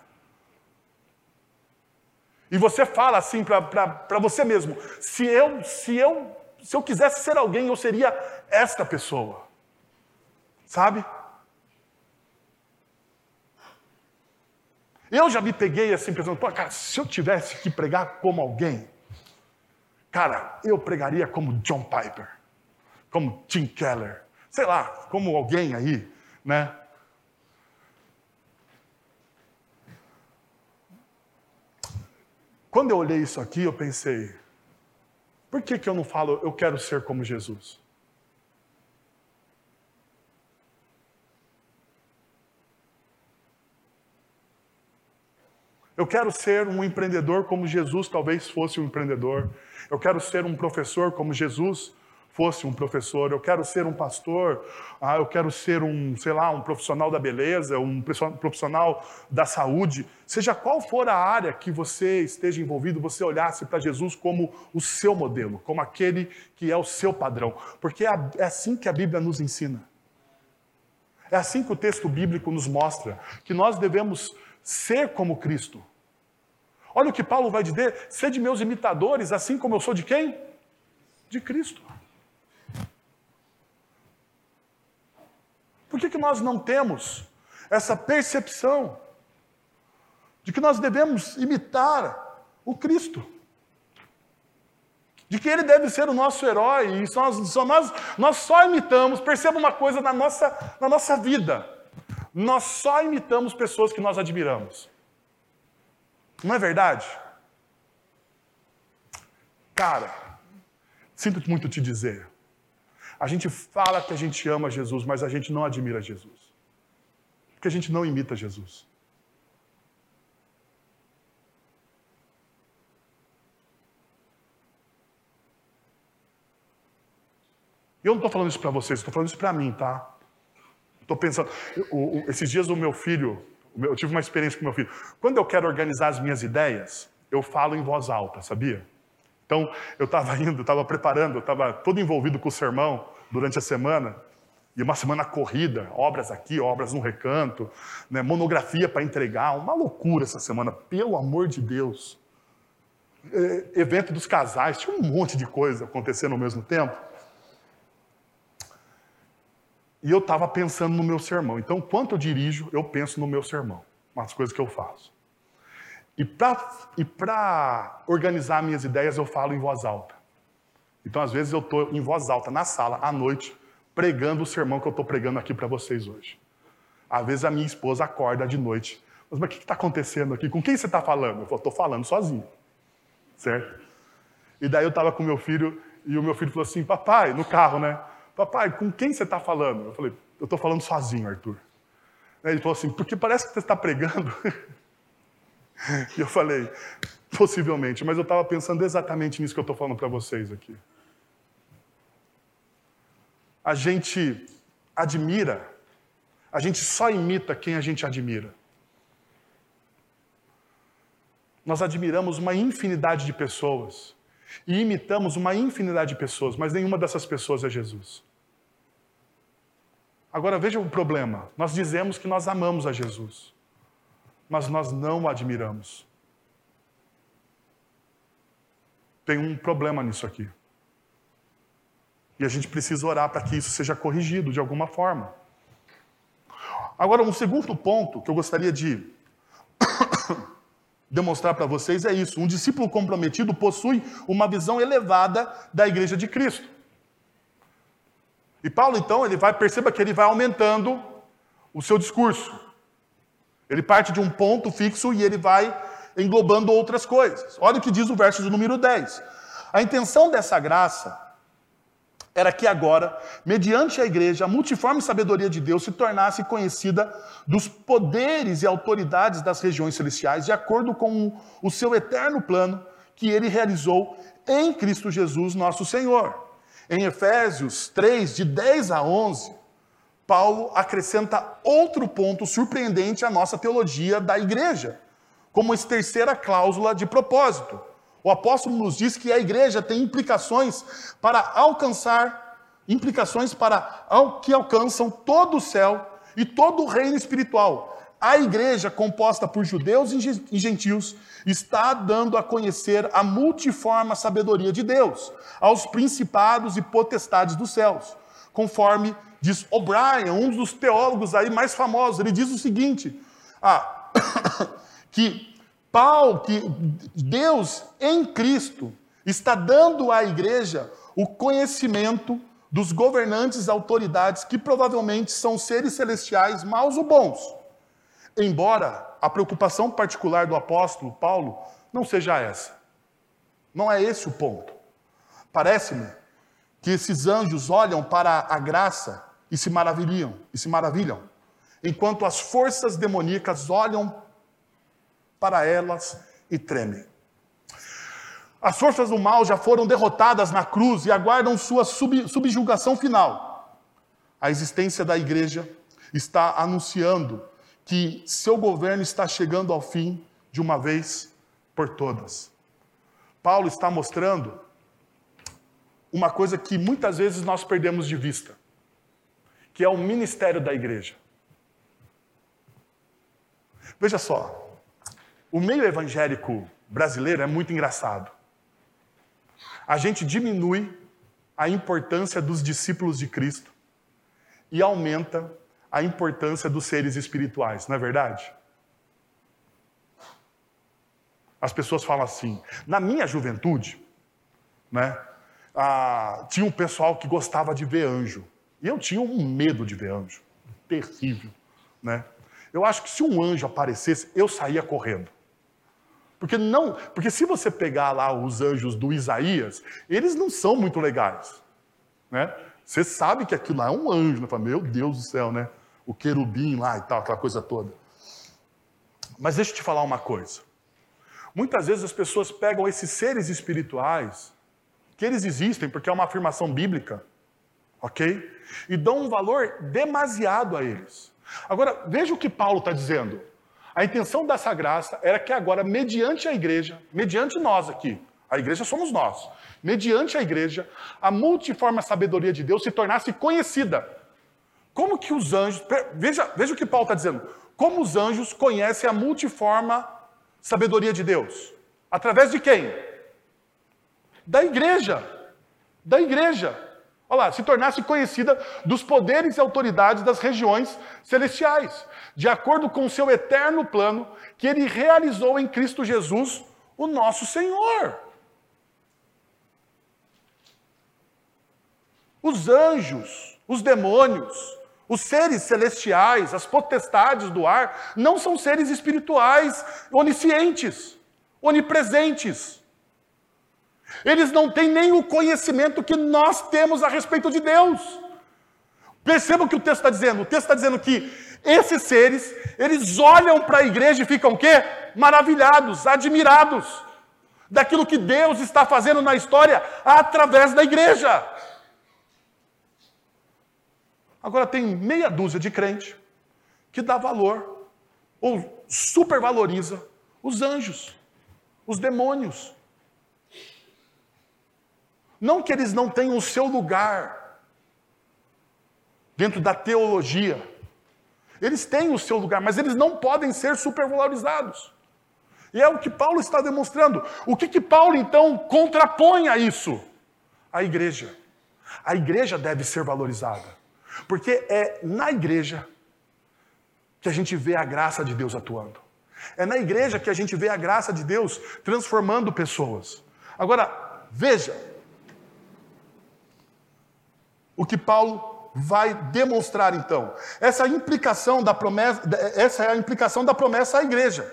E você fala assim para você mesmo: se eu, se eu se eu quisesse ser alguém, eu seria esta pessoa. Sabe? Eu já me peguei assim, pensando, pô, cara, se eu tivesse que pregar como alguém, cara, eu pregaria como John Piper, como Tim Keller, sei lá, como alguém aí, né? Quando eu olhei isso aqui, eu pensei, por que, que eu não falo, eu quero ser como Jesus? Eu quero ser um empreendedor como Jesus talvez fosse um empreendedor. Eu quero ser um professor como Jesus fosse um professor, eu quero ser um pastor, ah, eu quero ser um, sei lá, um profissional da beleza, um profissional da saúde, seja qual for a área que você esteja envolvido, você olhasse para Jesus como o seu modelo, como aquele que é o seu padrão, porque é, é assim que a Bíblia nos ensina. É assim que o texto bíblico nos mostra que nós devemos ser como Cristo. Olha o que Paulo vai dizer: sede meus imitadores, assim como eu sou de quem? De Cristo. Por que, que nós não temos essa percepção de que nós devemos imitar o Cristo? De que ele deve ser o nosso herói, e só nós, só nós, nós só imitamos, perceba uma coisa na nossa, na nossa vida: nós só imitamos pessoas que nós admiramos. Não é verdade? Cara, sinto muito te dizer, a gente fala que a gente ama Jesus, mas a gente não admira Jesus. Porque a gente não imita Jesus. Eu não estou falando isso para vocês, estou falando isso para mim, tá? Estou pensando. O, o, esses dias o meu filho, eu tive uma experiência com meu filho. Quando eu quero organizar as minhas ideias, eu falo em voz alta, sabia? Então, eu estava indo, estava preparando, estava todo envolvido com o sermão durante a semana, e uma semana corrida, obras aqui, obras no recanto, né, monografia para entregar, uma loucura essa semana, pelo amor de Deus. É, evento dos casais, tinha um monte de coisa acontecendo ao mesmo tempo. E eu estava pensando no meu sermão. Então, enquanto eu dirijo, eu penso no meu sermão, nas coisas que eu faço. E para organizar minhas ideias, eu falo em voz alta. Então, às vezes, eu estou em voz alta na sala, à noite, pregando o sermão que eu estou pregando aqui para vocês hoje. Às vezes, a minha esposa acorda de noite. Mas, mas o que está acontecendo aqui? Com quem você está falando? Eu falo, estou falando sozinho. Certo? E daí eu estava com meu filho, e o meu filho falou assim, papai, no carro, né? Papai, com quem você está falando? Eu falei, eu estou falando sozinho, Arthur. Ele falou assim, porque parece que você está pregando. E eu falei, Possivelmente, mas eu estava pensando exatamente nisso que eu estou falando para vocês aqui. A gente admira, a gente só imita quem a gente admira. Nós admiramos uma infinidade de pessoas e imitamos uma infinidade de pessoas, mas nenhuma dessas pessoas é Jesus. Agora veja o problema: nós dizemos que nós amamos a Jesus, mas nós não o admiramos. Tem um problema nisso aqui. E a gente precisa orar para que isso seja corrigido de alguma forma. Agora, um segundo ponto que eu gostaria de demonstrar para vocês é isso. Um discípulo comprometido possui uma visão elevada da igreja de Cristo. E Paulo, então, ele vai, perceba que ele vai aumentando o seu discurso. Ele parte de um ponto fixo e ele vai englobando outras coisas. Olha o que diz o verso de número 10. A intenção dessa graça era que agora, mediante a igreja, a multiforme sabedoria de Deus se tornasse conhecida dos poderes e autoridades das regiões celestiais, de acordo com o seu eterno plano que ele realizou em Cristo Jesus, nosso Senhor. Em Efésios 3, de 10 a 11, Paulo acrescenta outro ponto surpreendente à nossa teologia da igreja, como essa terceira cláusula de propósito. O apóstolo nos diz que a igreja tem implicações para alcançar, implicações para que alcançam todo o céu e todo o reino espiritual. A igreja, composta por judeus e gentios, está dando a conhecer a multiforme sabedoria de Deus aos principados e potestades dos céus. Conforme diz O'Brien, um dos teólogos aí mais famosos, ele diz o seguinte: ah, que Paulo, que Deus em Cristo está dando à igreja o conhecimento dos governantes e autoridades que provavelmente são seres celestiais, maus ou bons. Embora a preocupação particular do apóstolo Paulo não seja essa. Não é esse o ponto. Parece-me que esses anjos olham para a graça e se maravilham, e se maravilham, enquanto as forças demoníacas olham para elas e tremem. As forças do mal já foram derrotadas na cruz e aguardam sua sub, subjugação final. A existência da igreja está anunciando que seu governo está chegando ao fim de uma vez por todas. Paulo está mostrando uma coisa que muitas vezes nós perdemos de vista, que é o ministério da igreja. Veja só, o meio evangélico brasileiro é muito engraçado. A gente diminui a importância dos discípulos de Cristo e aumenta a importância dos seres espirituais, não é verdade? As pessoas falam assim, na minha juventude, né, ah, tinha um pessoal que gostava de ver anjo. E eu tinha um medo de ver anjo. Terrível. Né? Eu acho que se um anjo aparecesse, eu saía correndo. Porque não, porque se você pegar lá os anjos do Isaías, eles não são muito legais, né? Você sabe que aquilo lá é um anjo, né? Meu Deus do céu, né? O querubim lá e tal, aquela coisa toda. Mas deixa eu te falar uma coisa. Muitas vezes as pessoas pegam esses seres espirituais, que eles existem porque é uma afirmação bíblica, ok? E dão um valor demasiado a eles. Agora, veja o que Paulo está dizendo. A intenção dessa graça era que agora, mediante a igreja, mediante nós aqui, a igreja somos nós, mediante a igreja, a multiforme sabedoria de Deus se tornasse conhecida. Como que os anjos. Veja, veja o que Paulo está dizendo. Como os anjos conhecem a multiforme sabedoria de Deus? Através de quem? Da igreja. Da igreja. Olha lá, se tornasse conhecida dos poderes e autoridades das regiões celestiais, de acordo com o seu eterno plano que ele realizou em Cristo Jesus, o nosso Senhor. Os anjos, os demônios, os seres celestiais, as potestades do ar, não são seres espirituais oniscientes, onipresentes. Eles não têm nem o conhecimento que nós temos a respeito de Deus. Perceba o que o texto está dizendo. O texto está dizendo que esses seres, eles olham para a igreja e ficam o quê? Maravilhados, admirados. daquilo que Deus está fazendo na história através da igreja. Agora tem meia dúzia de crente que dá valor ou supervaloriza os anjos, os demônios. Não que eles não tenham o seu lugar dentro da teologia. Eles têm o seu lugar, mas eles não podem ser supervalorizados. E é o que Paulo está demonstrando. O que, que Paulo então contrapõe a isso? A igreja. A igreja deve ser valorizada. Porque é na igreja que a gente vê a graça de Deus atuando. É na igreja que a gente vê a graça de Deus transformando pessoas. Agora, veja o que Paulo vai demonstrar então. Essa implicação da promessa, essa é a implicação da promessa à igreja.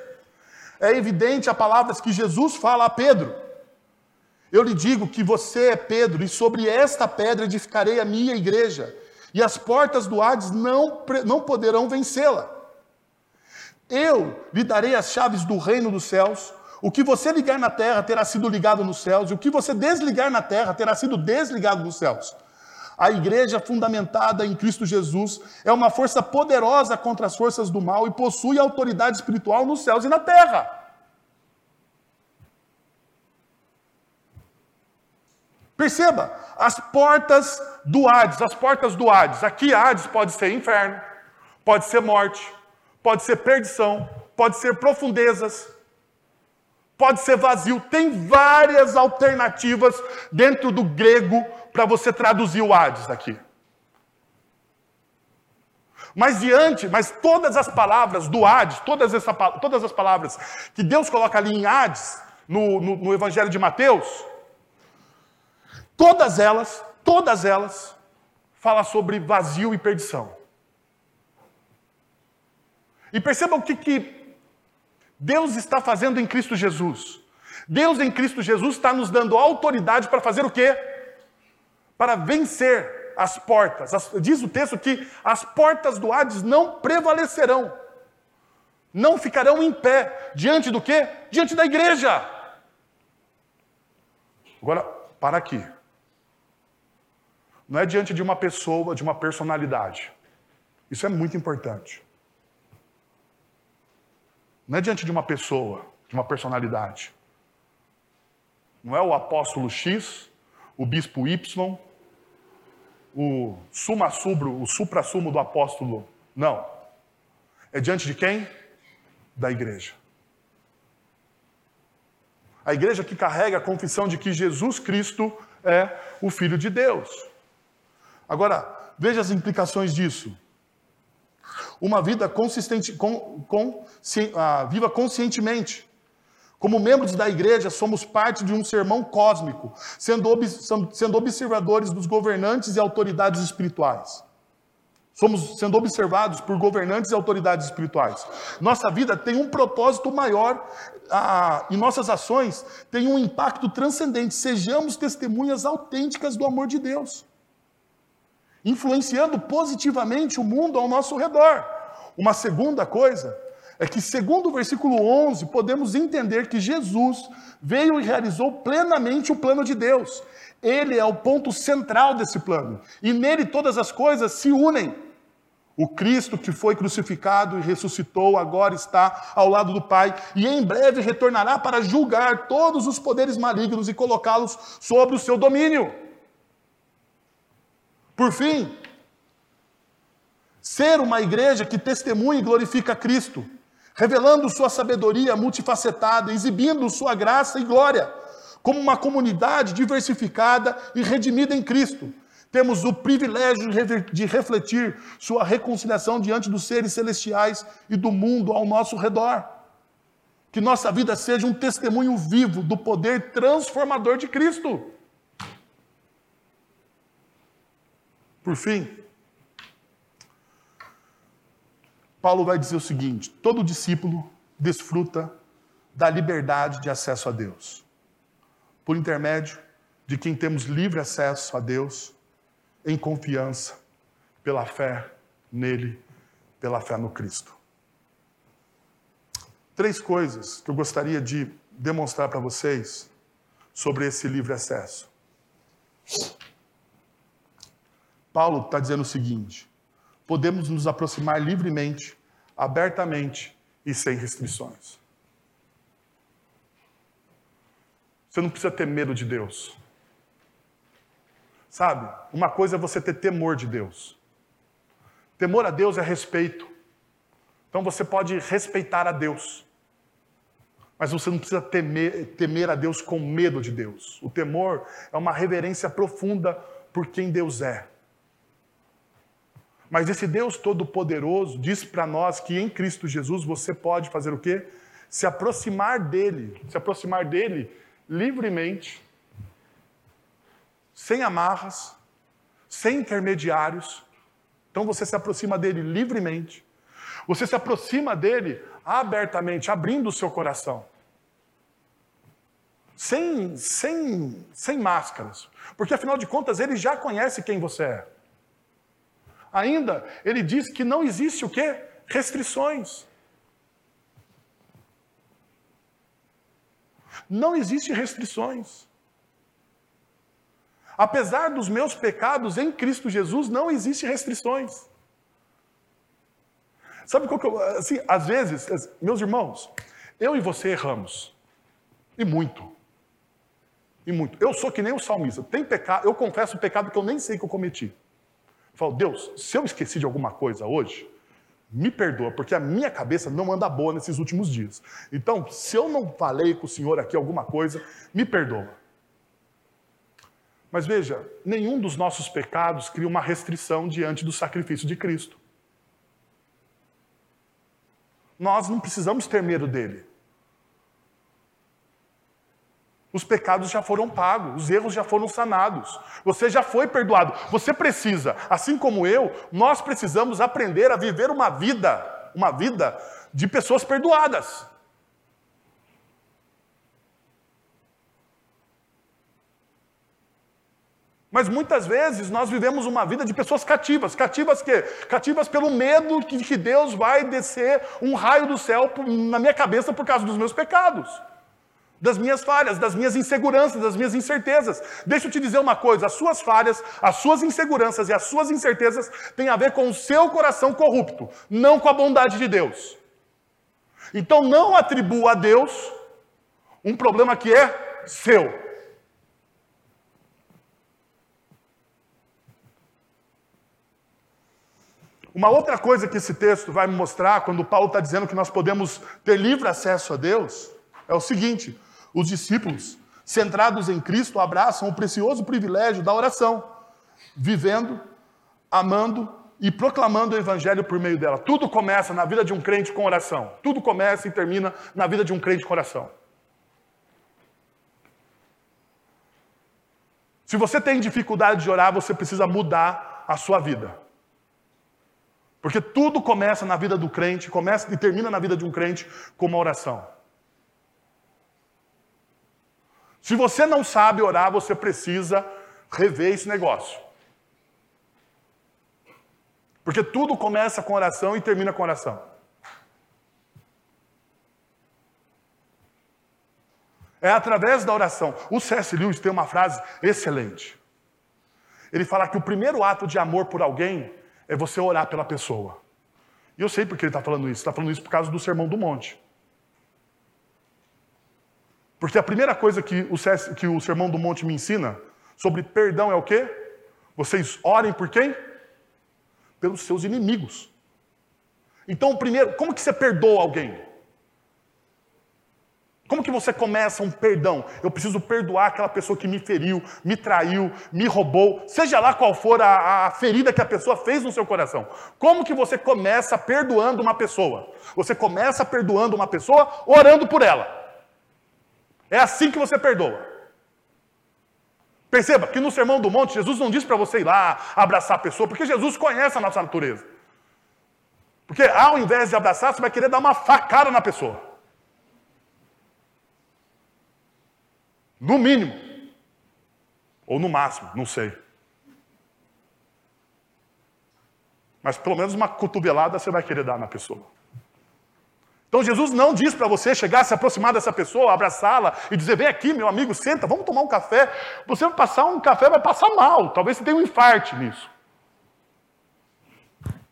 É evidente a palavras que Jesus fala a Pedro. Eu lhe digo que você é Pedro, e sobre esta pedra edificarei a minha igreja, e as portas do Hades não, não poderão vencê-la. Eu lhe darei as chaves do reino dos céus. O que você ligar na terra terá sido ligado nos céus, e o que você desligar na terra terá sido desligado nos céus. A igreja fundamentada em Cristo Jesus é uma força poderosa contra as forças do mal e possui autoridade espiritual nos céus e na terra. Perceba, as portas do Hades, as portas do Hades. Aqui Hades pode ser inferno, pode ser morte, pode ser perdição, pode ser profundezas, pode ser vazio. Tem várias alternativas dentro do grego para você traduzir o Hades aqui. Mas diante, mas todas as palavras do Hades, todas, essa, todas as palavras que Deus coloca ali em Hades, no, no, no Evangelho de Mateus, Todas elas, todas elas, falam sobre vazio e perdição. E percebam o que, que Deus está fazendo em Cristo Jesus. Deus em Cristo Jesus está nos dando autoridade para fazer o quê? Para vencer as portas. As, diz o texto que as portas do Hades não prevalecerão. Não ficarão em pé. Diante do quê? Diante da igreja. Agora, para aqui. Não é diante de uma pessoa, de uma personalidade. Isso é muito importante. Não é diante de uma pessoa, de uma personalidade. Não é o apóstolo X, o bispo Y, o suma subro, o supra-sumo do apóstolo. Não. É diante de quem? Da igreja. A igreja que carrega a confissão de que Jesus Cristo é o Filho de Deus. Agora, veja as implicações disso. Uma vida consistente, com, com, uh, viva conscientemente. Como membros da igreja, somos parte de um sermão cósmico, sendo, ob, sendo observadores dos governantes e autoridades espirituais. Somos sendo observados por governantes e autoridades espirituais. Nossa vida tem um propósito maior ah, e nossas ações têm um impacto transcendente. Sejamos testemunhas autênticas do amor de Deus influenciando positivamente o mundo ao nosso redor. Uma segunda coisa é que, segundo o versículo 11, podemos entender que Jesus veio e realizou plenamente o plano de Deus. Ele é o ponto central desse plano. E nele todas as coisas se unem. O Cristo que foi crucificado e ressuscitou agora está ao lado do Pai e em breve retornará para julgar todos os poderes malignos e colocá-los sobre o seu domínio. Por fim, ser uma igreja que testemunha e glorifica Cristo, revelando sua sabedoria multifacetada, exibindo sua graça e glória, como uma comunidade diversificada e redimida em Cristo. Temos o privilégio de refletir sua reconciliação diante dos seres celestiais e do mundo ao nosso redor. Que nossa vida seja um testemunho vivo do poder transformador de Cristo. Por fim, Paulo vai dizer o seguinte: todo discípulo desfruta da liberdade de acesso a Deus, por intermédio de quem temos livre acesso a Deus em confiança, pela fé nele, pela fé no Cristo. Três coisas que eu gostaria de demonstrar para vocês sobre esse livre acesso. Paulo está dizendo o seguinte: podemos nos aproximar livremente, abertamente e sem restrições. Você não precisa ter medo de Deus. Sabe? Uma coisa é você ter temor de Deus. Temor a Deus é respeito. Então você pode respeitar a Deus. Mas você não precisa temer, temer a Deus com medo de Deus. O temor é uma reverência profunda por quem Deus é. Mas esse Deus Todo-Poderoso diz para nós que em Cristo Jesus você pode fazer o quê? Se aproximar dele, se aproximar dele livremente, sem amarras, sem intermediários. Então você se aproxima dele livremente. Você se aproxima dele abertamente, abrindo o seu coração. Sem, sem, sem máscaras. Porque afinal de contas ele já conhece quem você é. Ainda, ele diz que não existe o quê? Restrições. Não existe restrições. Apesar dos meus pecados em Cristo Jesus, não existe restrições. Sabe qual que eu, assim, às vezes, meus irmãos, eu e você erramos. E muito. E muito. Eu sou que nem o salmista. Tem pecado, eu confesso o pecado que eu nem sei que eu cometi. Eu falo, Deus, se eu esqueci de alguma coisa hoje, me perdoa, porque a minha cabeça não anda boa nesses últimos dias. Então, se eu não falei com o Senhor aqui alguma coisa, me perdoa. Mas veja, nenhum dos nossos pecados cria uma restrição diante do sacrifício de Cristo. Nós não precisamos ter medo dele. Os pecados já foram pagos, os erros já foram sanados. Você já foi perdoado. Você precisa, assim como eu, nós precisamos aprender a viver uma vida, uma vida de pessoas perdoadas. Mas muitas vezes nós vivemos uma vida de pessoas cativas. Cativas que? Cativas pelo medo que, que Deus vai descer um raio do céu na minha cabeça por causa dos meus pecados das minhas falhas, das minhas inseguranças, das minhas incertezas. Deixa eu te dizer uma coisa: as suas falhas, as suas inseguranças e as suas incertezas têm a ver com o seu coração corrupto, não com a bondade de Deus. Então não atribua a Deus um problema que é seu. Uma outra coisa que esse texto vai me mostrar, quando Paulo está dizendo que nós podemos ter livre acesso a Deus, é o seguinte: os discípulos, centrados em Cristo, abraçam o precioso privilégio da oração, vivendo, amando e proclamando o evangelho por meio dela. Tudo começa na vida de um crente com oração. Tudo começa e termina na vida de um crente com oração. Se você tem dificuldade de orar, você precisa mudar a sua vida. Porque tudo começa na vida do crente, começa e termina na vida de um crente com uma oração. Se você não sabe orar, você precisa rever esse negócio. Porque tudo começa com oração e termina com oração. É através da oração. O C.S. Lewis tem uma frase excelente. Ele fala que o primeiro ato de amor por alguém é você orar pela pessoa. E eu sei porque ele está falando isso. Está falando isso por causa do Sermão do Monte. Porque a primeira coisa que o, que o Sermão do Monte me ensina sobre perdão é o quê? Vocês orem por quem? Pelos seus inimigos. Então, primeiro, como que você perdoa alguém? Como que você começa um perdão? Eu preciso perdoar aquela pessoa que me feriu, me traiu, me roubou, seja lá qual for a, a, ferida que a pessoa fez no seu coração. Como que você começa perdoando uma pessoa? Você começa perdoando uma pessoa orando por ela. É assim que você perdoa. Perceba que no Sermão do Monte, Jesus não diz para você ir lá abraçar a pessoa, porque Jesus conhece a nossa natureza. Porque ao invés de abraçar, você vai querer dar uma facada na pessoa. No mínimo. Ou no máximo, não sei. Mas pelo menos uma cotovelada você vai querer dar na pessoa. Então Jesus não diz para você chegar, se aproximar dessa pessoa, abraçá-la e dizer: vem aqui, meu amigo, senta, vamos tomar um café. Você vai passar um café, vai passar mal. Talvez você tenha um infarte nisso.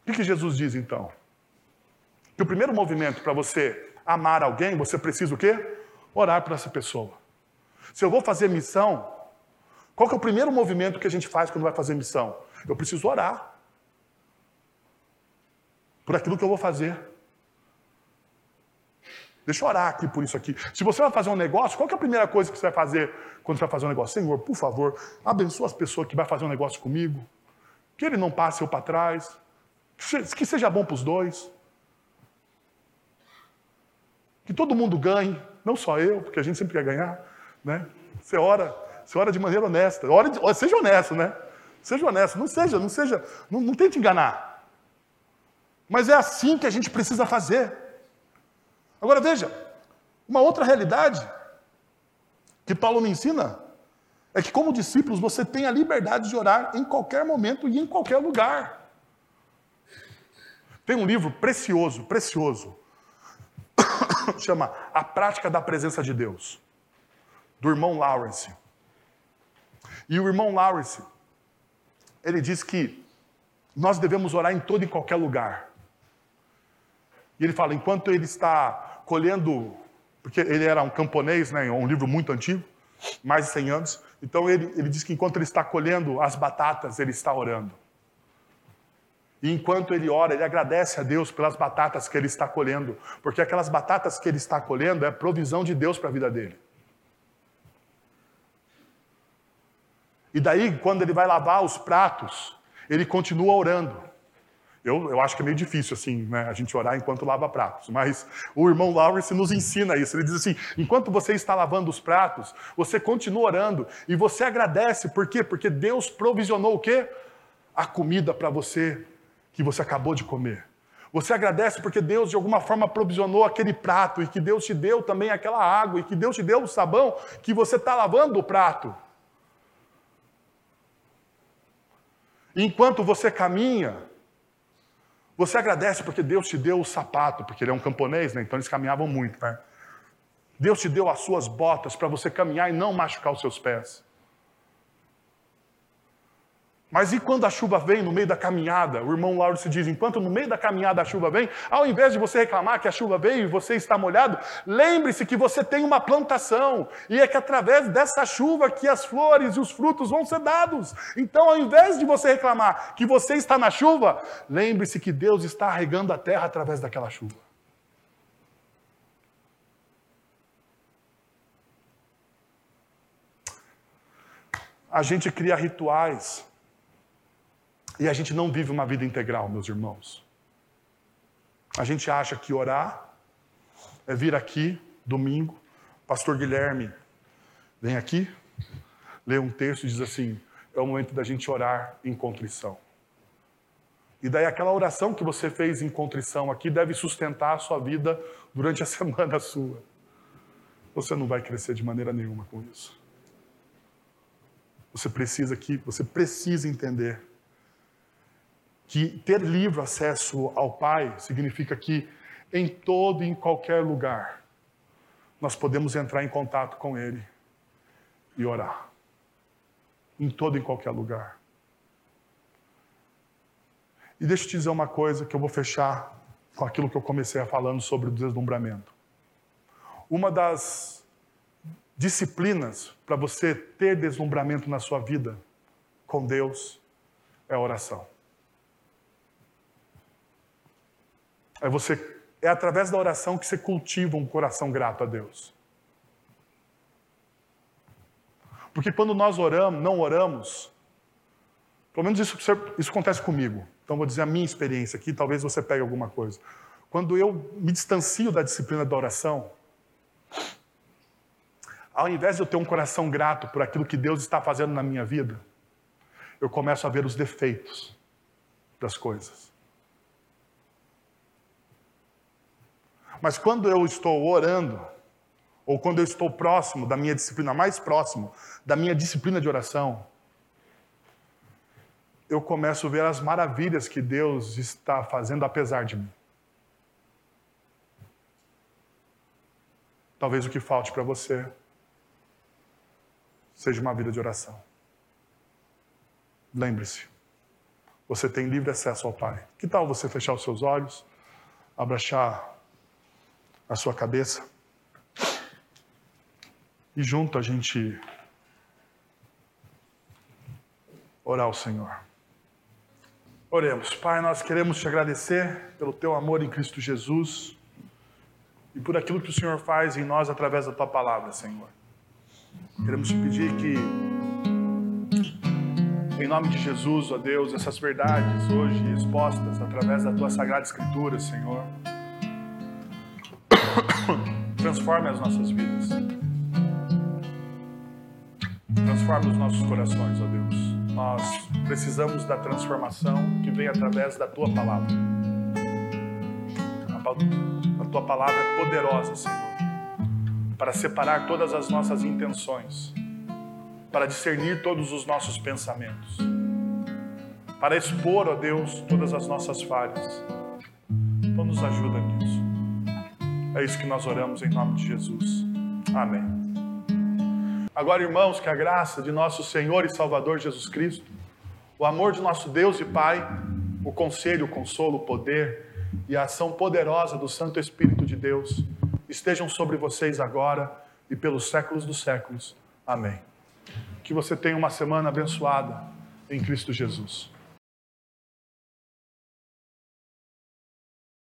O que Jesus diz então? Que o primeiro movimento para você amar alguém, você precisa o quê? Orar por essa pessoa. Se eu vou fazer missão, qual que é o primeiro movimento que a gente faz quando vai fazer missão? Eu preciso orar por aquilo que eu vou fazer. Deixa eu orar aqui por isso aqui. Se você vai fazer um negócio, qual é a primeira coisa que você vai fazer quando você vai fazer um negócio? Senhor, por favor, abençoa as pessoas que vão fazer um negócio comigo. Que ele não passe eu para trás. Que seja bom para os dois. Que todo mundo ganhe, não só eu, porque a gente sempre quer ganhar. Né? Você ora, você ora de maneira honesta. Ora de, seja honesto, né? Seja honesto. Não seja, não seja, não, não tente enganar. Mas é assim que a gente precisa fazer. Agora veja, uma outra realidade que Paulo me ensina é que, como discípulos, você tem a liberdade de orar em qualquer momento e em qualquer lugar. Tem um livro precioso, precioso, chama A Prática da Presença de Deus, do irmão Lawrence. E o irmão Lawrence, ele diz que nós devemos orar em todo e qualquer lugar. E ele fala, enquanto ele está colhendo, porque ele era um camponês, né, um livro muito antigo, mais de 100 anos. Então ele, ele diz que enquanto ele está colhendo as batatas, ele está orando. E enquanto ele ora, ele agradece a Deus pelas batatas que ele está colhendo, porque aquelas batatas que ele está colhendo é provisão de Deus para a vida dele. E daí, quando ele vai lavar os pratos, ele continua orando. Eu, eu acho que é meio difícil, assim, né, a gente orar enquanto lava pratos. Mas o irmão Lawrence nos ensina isso. Ele diz assim: enquanto você está lavando os pratos, você continua orando e você agradece. Por quê? Porque Deus provisionou o quê? A comida para você que você acabou de comer. Você agradece porque Deus de alguma forma provisionou aquele prato e que Deus te deu também aquela água e que Deus te deu o sabão que você está lavando o prato. Enquanto você caminha, você agradece porque Deus te deu o sapato, porque ele é um camponês, né? então eles caminhavam muito. Né? Deus te deu as suas botas para você caminhar e não machucar os seus pés. Mas e quando a chuva vem no meio da caminhada? O irmão Lauro se diz: enquanto no meio da caminhada a chuva vem, ao invés de você reclamar que a chuva veio e você está molhado, lembre-se que você tem uma plantação e é que através dessa chuva que as flores e os frutos vão ser dados. Então, ao invés de você reclamar que você está na chuva, lembre-se que Deus está regando a terra através daquela chuva. A gente cria rituais e a gente não vive uma vida integral, meus irmãos. A gente acha que orar é vir aqui, domingo, pastor Guilherme vem aqui, lê um texto e diz assim: é o momento da gente orar em contrição. E daí aquela oração que você fez em contrição aqui deve sustentar a sua vida durante a semana sua. Você não vai crescer de maneira nenhuma com isso. Você precisa aqui, você precisa entender que ter livre acesso ao Pai significa que em todo e em qualquer lugar nós podemos entrar em contato com Ele e orar. Em todo e em qualquer lugar. E deixa eu te dizer uma coisa que eu vou fechar com aquilo que eu comecei a falando sobre o deslumbramento. Uma das disciplinas para você ter deslumbramento na sua vida com Deus é a oração. É você é através da oração que você cultiva um coração grato a Deus. Porque quando nós oramos, não oramos, pelo menos isso, isso acontece comigo. Então vou dizer a minha experiência aqui, talvez você pegue alguma coisa. Quando eu me distancio da disciplina da oração, ao invés de eu ter um coração grato por aquilo que Deus está fazendo na minha vida, eu começo a ver os defeitos das coisas. Mas quando eu estou orando, ou quando eu estou próximo da minha disciplina, mais próximo da minha disciplina de oração, eu começo a ver as maravilhas que Deus está fazendo apesar de mim. Talvez o que falte para você seja uma vida de oração. Lembre-se, você tem livre acesso ao Pai. Que tal você fechar os seus olhos, abraçar a sua cabeça e junto a gente orar ao Senhor. Oremos. Pai, nós queremos te agradecer pelo teu amor em Cristo Jesus e por aquilo que o Senhor faz em nós através da tua palavra, Senhor. Queremos te pedir que, em nome de Jesus, ó Deus, essas verdades hoje expostas através da tua sagrada Escritura, Senhor, transforme as nossas vidas. Transforme os nossos corações, ó Deus. Nós precisamos da transformação que vem através da tua palavra. A tua palavra é poderosa, Senhor, para separar todas as nossas intenções, para discernir todos os nossos pensamentos, para expor, ó Deus, todas as nossas falhas. Então nos ajuda nisso. É isso que nós oramos em nome de Jesus. Amém. Agora, irmãos, que a graça de nosso Senhor e Salvador Jesus Cristo, o amor de nosso Deus e Pai, o conselho, o consolo, o poder e a ação poderosa do Santo Espírito de Deus estejam sobre vocês agora e pelos séculos dos séculos. Amém. Que você tenha uma semana abençoada em Cristo Jesus.